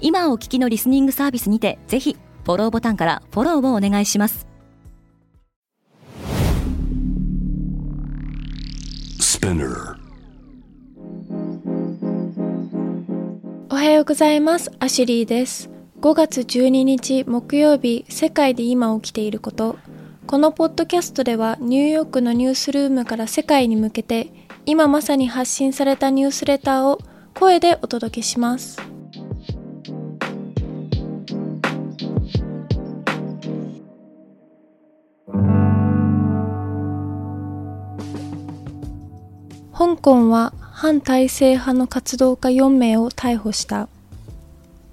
今お聞きのリスニングサービスにてぜひフォローボタンからフォローをお願いします。おはようございます。アシュリーです。5月12日木曜日世界で今起きていること。このポッドキャストではニューヨークのニュースルームから世界に向けて今まさに発信されたニュースレターを声でお届けします香港は反体制派の活動家4名を逮捕した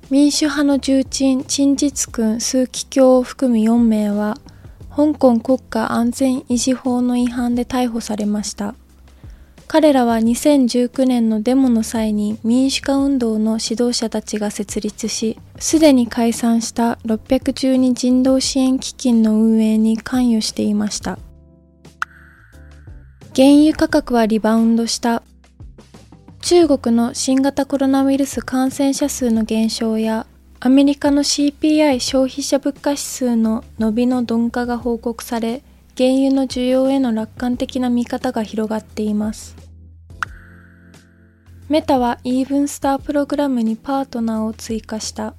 民主派の重鎮陳実君数奇教を含む4名は香港国家安全維持法の違反で逮捕されました彼らは2019年のデモの際に民主化運動の指導者たちが設立し、すでに解散した612人道支援基金の運営に関与していました。原油価格はリバウンドした。中国の新型コロナウイルス感染者数の減少やアメリカの CPI 消費者物価指数の伸びの鈍化が報告され、原油の需要への楽観的な見方が広がっています。メタはイーブンスタープログラムにパートナーを追加した。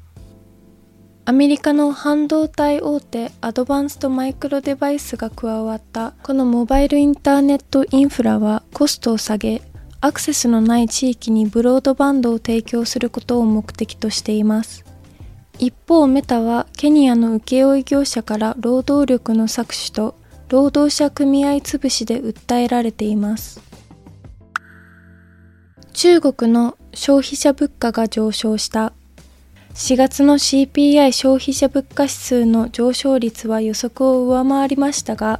アメリカの半導体大手アドバンストマイクロデバイスが加わったこのモバイルインターネットインフラはコストを下げアクセスのない地域にブロードバンドを提供することを目的としています。一方メタはケニアの請負業者から労働力の搾取と労働者組合潰しで訴えられています。中国の消費者物価が上昇した。4月の CPI 消費者物価指数の上昇率は予測を上回りましたが、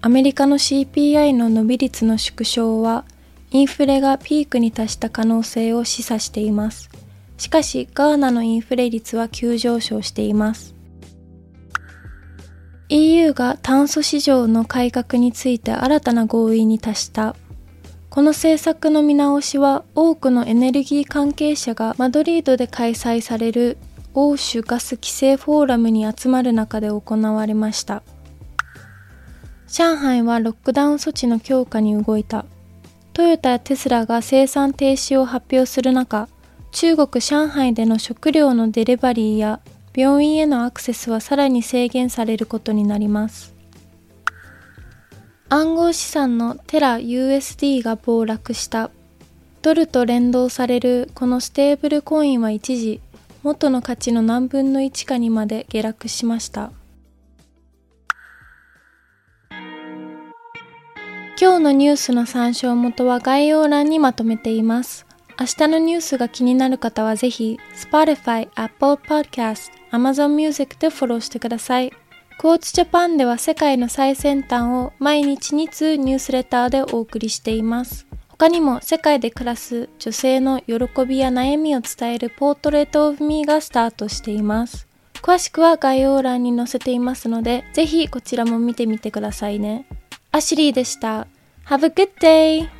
アメリカの CPI の伸び率の縮小は、インフレがピークに達した可能性を示唆しています。しかし、ガーナのインフレ率は急上昇しています。EU が炭素市場の改革について新たな合意に達した。この政策の見直しは多くのエネルギー関係者がマドリードで開催される欧州ガス規制フォーラムに集まる中で行われました。上海はロックダウン措置の強化に動いた。トヨタやテスラが生産停止を発表する中、中国上海での食料のデリバリーや病院へのアクセスはさらに制限されることになります。暗号資産のテラ USD が暴落した。ドルと連動されるこのステーブルコインは一時、元の価値の何分の1かにまで下落しました。今日のニュースの参照元は概要欄にまとめています。明日のニュースが気になる方はぜひ、Spotify、Apple Podcast、Amazon Music でフォローしてください。クォーツジャパンでは世界の最先端を毎日2通ニュースレターでお送りしています。他にも世界で暮らす女性の喜びや悩みを伝えるポートレートオブミーがスタートしています。詳しくは概要欄に載せていますので、ぜひこちらも見てみてくださいね。アシュリーでした。Have a good day!